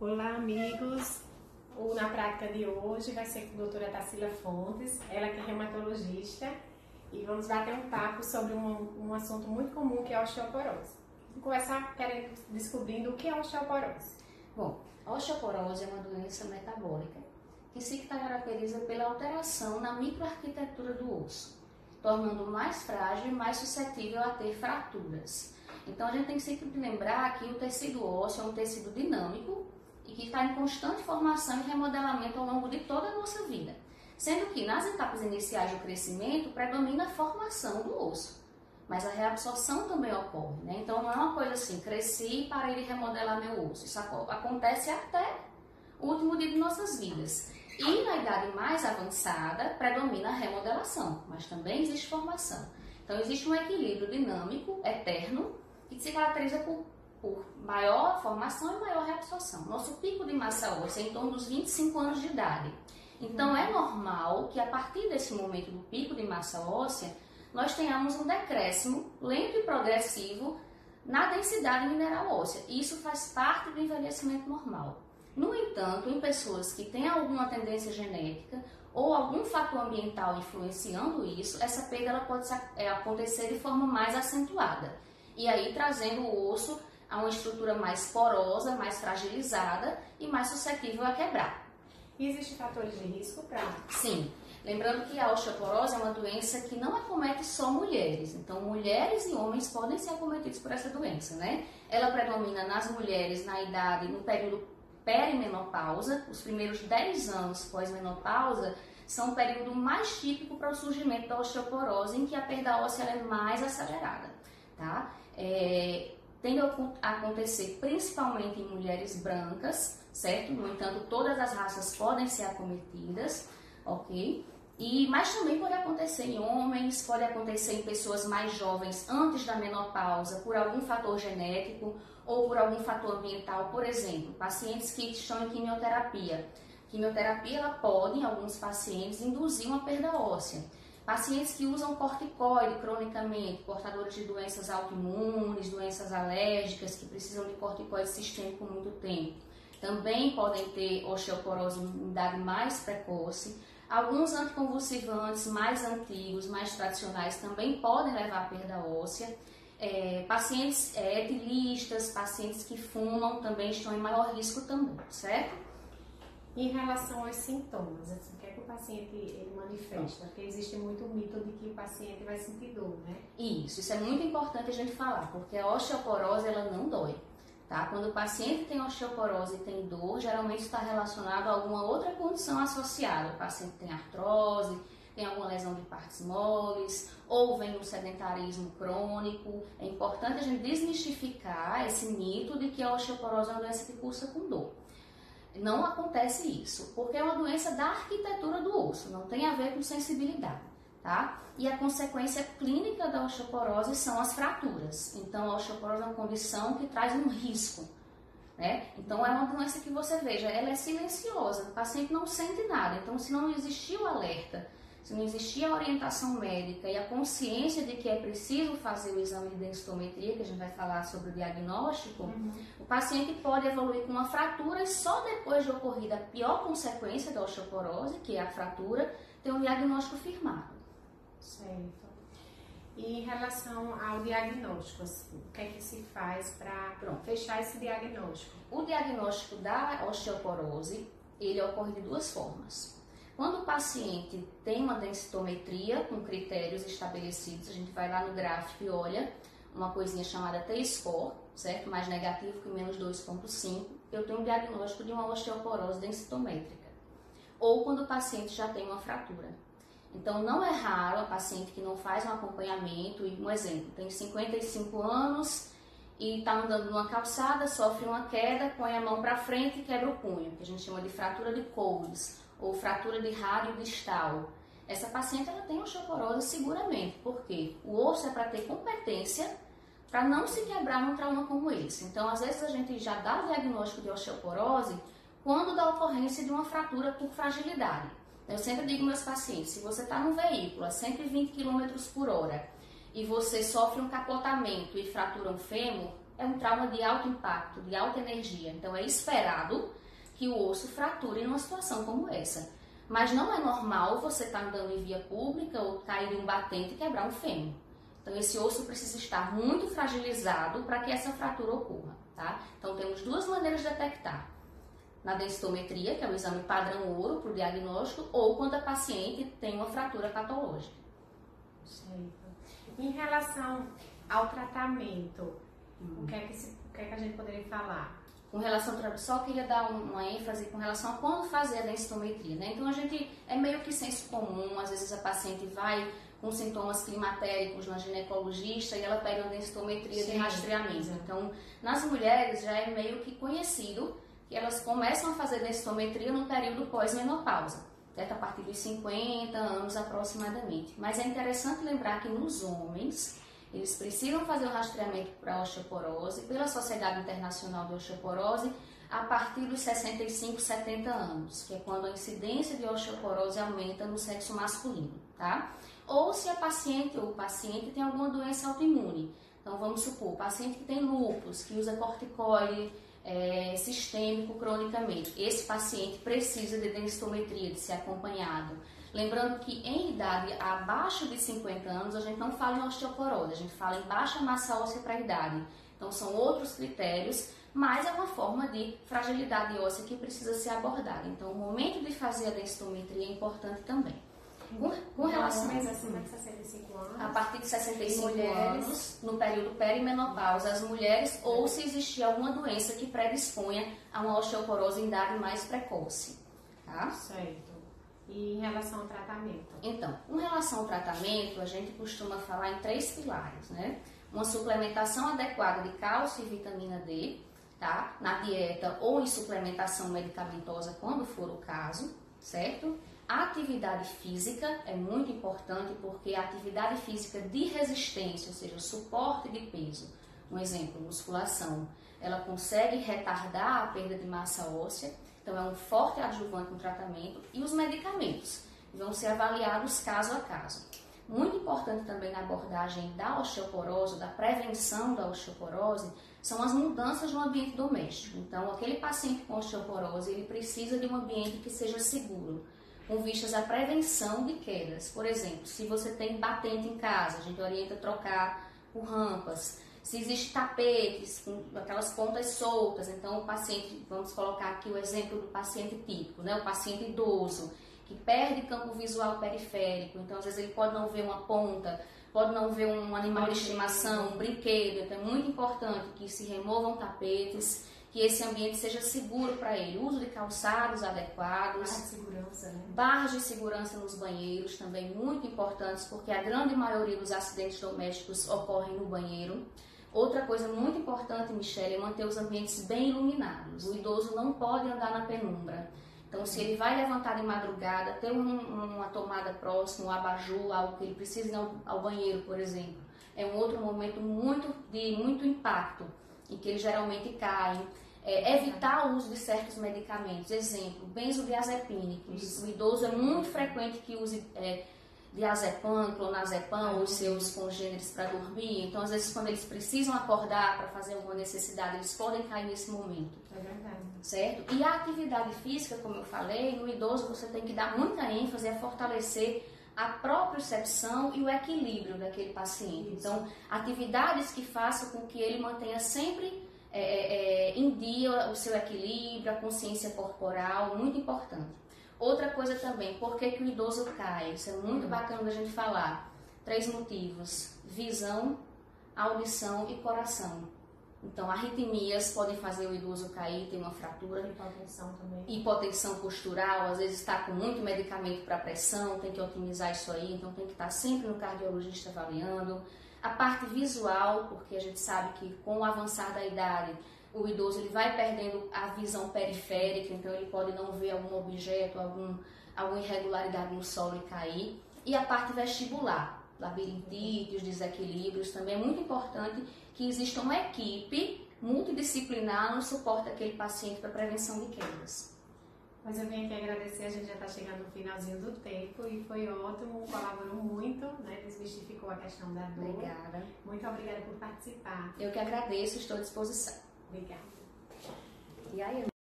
Olá, amigos. O Na Prática de hoje vai ser com a doutora Tarsila Fontes, ela que é reumatologista, e vamos bater um papo sobre um, um assunto muito comum que é a osteoporose. Vamos começar querendo, descobrindo o que é a osteoporose. Bom, a osteoporose é uma doença metabólica que se caracteriza pela alteração na microarquitetura do osso, tornando mais frágil e mais suscetível a ter fraturas. Então a gente tem sempre que lembrar que o tecido ósseo é um tecido dinâmico e que está em constante formação e remodelamento ao longo de toda a nossa vida. Sendo que nas etapas iniciais do crescimento predomina a formação do osso, mas a reabsorção também ocorre. Né? Então não é uma coisa assim, cresci e parei de remodelar meu osso. Isso acontece até o último dia de nossas vidas. E na idade mais avançada predomina a remodelação, mas também existe formação. Então existe um equilíbrio dinâmico, eterno, que se caracteriza por por maior formação e maior reabsorção. Nosso pico de massa óssea é em torno dos 25 anos de idade. Então é normal que a partir desse momento do pico de massa óssea, nós tenhamos um decréscimo lento e progressivo na densidade mineral óssea. Isso faz parte do envelhecimento normal. No entanto, em pessoas que têm alguma tendência genética ou algum fator ambiental influenciando isso, essa perda ela pode é, acontecer de forma mais acentuada. E aí trazendo o osso a uma estrutura mais porosa, mais fragilizada e mais suscetível a quebrar. E existem fatores de risco para? Sim. Lembrando que a osteoporose é uma doença que não acomete só mulheres. Então, mulheres e homens podem ser acometidos por essa doença, né? Ela predomina nas mulheres na idade, no período perimenopausa. Os primeiros 10 anos pós-menopausa são o período mais típico para o surgimento da osteoporose, em que a perda óssea é mais acelerada, tá? É, tende a acontecer principalmente em mulheres brancas, certo? No entanto, todas as raças podem ser acometidas, ok? E, mas também pode acontecer em homens, pode acontecer em pessoas mais jovens antes da menopausa, por algum fator genético ou por algum fator ambiental. Por exemplo, pacientes que estão em quimioterapia. Quimioterapia ela pode, em alguns pacientes, induzir uma perda óssea. Pacientes que usam corticoide cronicamente, portadores de doenças autoimunes, doenças alérgicas, que precisam de corticoide sistêmico por muito tempo, também podem ter osteoporose em idade mais precoce. Alguns anticonvulsivantes mais antigos, mais tradicionais, também podem levar à perda óssea. É, pacientes é, etilistas, pacientes que fumam também estão em maior risco também, certo? Em relação aos sintomas, assim, o que é que o paciente ele manifesta? Porque existe muito mito de que o paciente vai sentir dor, né? Isso, isso é muito importante a gente falar, porque a osteoporose ela não dói. Tá? Quando o paciente tem osteoporose e tem dor, geralmente está relacionado a alguma outra condição associada. O paciente tem artrose, tem alguma lesão de partes moles, ou vem um sedentarismo crônico. É importante a gente desmistificar esse mito de que a osteoporose é uma doença que cursa com dor. Não acontece isso, porque é uma doença da arquitetura do osso, não tem a ver com sensibilidade, tá? E a consequência clínica da osteoporose são as fraturas. Então, a osteoporose é uma condição que traz um risco, né? Então, é uma doença que você veja, ela é silenciosa, o paciente não sente nada. Então, se não existir o alerta se não existia a orientação médica e a consciência de que é preciso fazer o exame de densitometria, que a gente vai falar sobre o diagnóstico, uhum. o paciente pode evoluir com uma fratura e só depois de ocorrida a pior consequência da osteoporose, que é a fratura, ter um diagnóstico firmado. Certo. E em relação ao diagnóstico, assim, o que é que se faz para fechar esse diagnóstico? O diagnóstico da osteoporose, ele ocorre de duas formas. Paciente tem uma densitometria com critérios estabelecidos, a gente vai lá no gráfico e olha uma coisinha chamada T-score, certo? Mais negativo que menos 2,5, eu tenho um diagnóstico de uma osteoporose densitométrica. Ou quando o paciente já tem uma fratura. Então, não é raro a paciente que não faz um acompanhamento, e um exemplo, tem 55 anos e está andando numa calçada, sofre uma queda, põe a mão para frente e quebra o punho, que a gente chama de fratura de Coles ou fratura de rádio distal. Essa paciente ela tem osteoporose seguramente, porque o osso é para ter competência para não se quebrar num trauma como esse. Então, às vezes a gente já dá o diagnóstico de osteoporose quando da ocorrência de uma fratura por fragilidade. Eu sempre digo meus pacientes, se você está num veículo a 120 km por hora e você sofre um capotamento e fratura um fêmur, é um trauma de alto impacto, de alta energia. Então é esperado que o osso frature numa situação como essa. Mas não é normal você estar tá andando em via pública ou cair em um batente e quebrar um fêmur. Então esse osso precisa estar muito fragilizado para que essa fratura ocorra, tá? Então temos duas maneiras de detectar. Na densitometria, que é o exame padrão ouro para o diagnóstico, ou quando a paciente tem uma fratura patológica. Certo. Em relação ao tratamento, hum. o, que é que se, o que é que a gente poderia falar? Com relação só queria dar uma ênfase com relação a quando fazer a densitometria, né? Então a gente é meio que senso comum, às vezes a paciente vai com sintomas climatéricos na ginecologista e ela pede uma densitometria Sim. de rastreamento. Então, nas mulheres já é meio que conhecido que elas começam a fazer densitometria no período pós-menopausa, certo? A partir dos 50 anos aproximadamente. Mas é interessante lembrar que nos homens eles precisam fazer o rastreamento para osteoporose pela Sociedade Internacional de Osteoporose a partir dos 65, 70 anos, que é quando a incidência de osteoporose aumenta no sexo masculino, tá? Ou se a paciente ou o paciente tem alguma doença autoimune. Então, vamos supor, paciente que tem lúpus, que usa corticoide é, sistêmico cronicamente. Esse paciente precisa de densitometria, de ser acompanhado. Lembrando que em idade abaixo de 50 anos a gente não fala em osteoporose, a gente fala em baixa massa óssea para a idade. Então são outros critérios, mas é uma forma de fragilidade óssea que precisa ser abordada. Então o momento de fazer a densitometria é importante também. Com, com relação a acima de 65 anos, a partir de 65 mulheres, anos, no período perimenopausa, as mulheres ou se existir alguma doença que predisponha a uma osteoporose em idade mais precoce. Tá? Certo. E em relação ao tratamento? Então, com relação ao tratamento, a gente costuma falar em três pilares, né? Uma suplementação adequada de cálcio e vitamina D, tá? Na dieta ou em suplementação medicamentosa, quando for o caso, certo? A atividade física é muito importante porque a atividade física de resistência, ou seja, suporte de peso, um exemplo, musculação, ela consegue retardar a perda de massa óssea então, é um forte adjuvante no tratamento e os medicamentos vão ser avaliados caso a caso. Muito importante também na abordagem da osteoporose, da prevenção da osteoporose, são as mudanças no ambiente doméstico. Então, aquele paciente com osteoporose, ele precisa de um ambiente que seja seguro, com vistas à prevenção de quedas. Por exemplo, se você tem batente em casa, a gente orienta a trocar por rampas se existe tapetes com aquelas pontas soltas, então o paciente, vamos colocar aqui o exemplo do paciente típico, né? o paciente idoso, que perde campo visual periférico, então às vezes ele pode não ver uma ponta, pode não ver um animal de estimação, um brinquedo, então é muito importante que se removam tapetes, que esse ambiente seja seguro para ele. Uso de calçados adequados. Barras de segurança, né? Barras de segurança nos banheiros também muito importantes, porque a grande maioria dos acidentes domésticos ocorrem no banheiro. Outra coisa muito importante, Michelle, é manter os ambientes bem iluminados. O idoso não pode andar na penumbra. Então, se ele vai levantar de madrugada, ter um, uma tomada próxima, um abajur, algo que ele precisa ir ao, ao, banheiro, por exemplo, é um outro momento muito de muito impacto, em que ele geralmente cai. É, evitar o uso de certos medicamentos, exemplo, benzodiazepínicos. O idoso é muito frequente que use é, diazepam, clonazepam, os seus congêneres para dormir. Então, às vezes, quando eles precisam acordar para fazer alguma necessidade, eles podem cair nesse momento. É verdade. Certo? E a atividade física, como eu falei, no idoso você tem que dar muita ênfase a fortalecer a propriocepção e o equilíbrio daquele paciente. Isso. Então, atividades que façam com que ele mantenha sempre é, é, é em dia o seu equilíbrio, a consciência corporal, muito importante. Outra coisa também, por que, que o idoso cai? Isso é muito hum. bacana da gente falar. Três motivos: visão, audição e coração. Então, arritmias podem fazer o idoso cair, ter uma fratura. Hipotensão também. Hipotensão postural, às vezes está com muito medicamento para pressão, tem que otimizar isso aí, então tem que estar tá sempre no cardiologista avaliando. A parte visual, porque a gente sabe que com o avançar da idade, o idoso ele vai perdendo a visão periférica, então ele pode não ver algum objeto, algum, alguma irregularidade no solo e cair. E a parte vestibular, labirintite, os desequilíbrios, também é muito importante que exista uma equipe multidisciplinar no suporte daquele paciente para prevenção de quedas. Mas eu venho aqui agradecer, a gente já está chegando no finalzinho do tempo e foi ótimo, colaborou muito, né? Desmistificou a questão da dor. Obrigada. Muito obrigada por participar. Eu que agradeço, estou à disposição. Obrigada. E aí,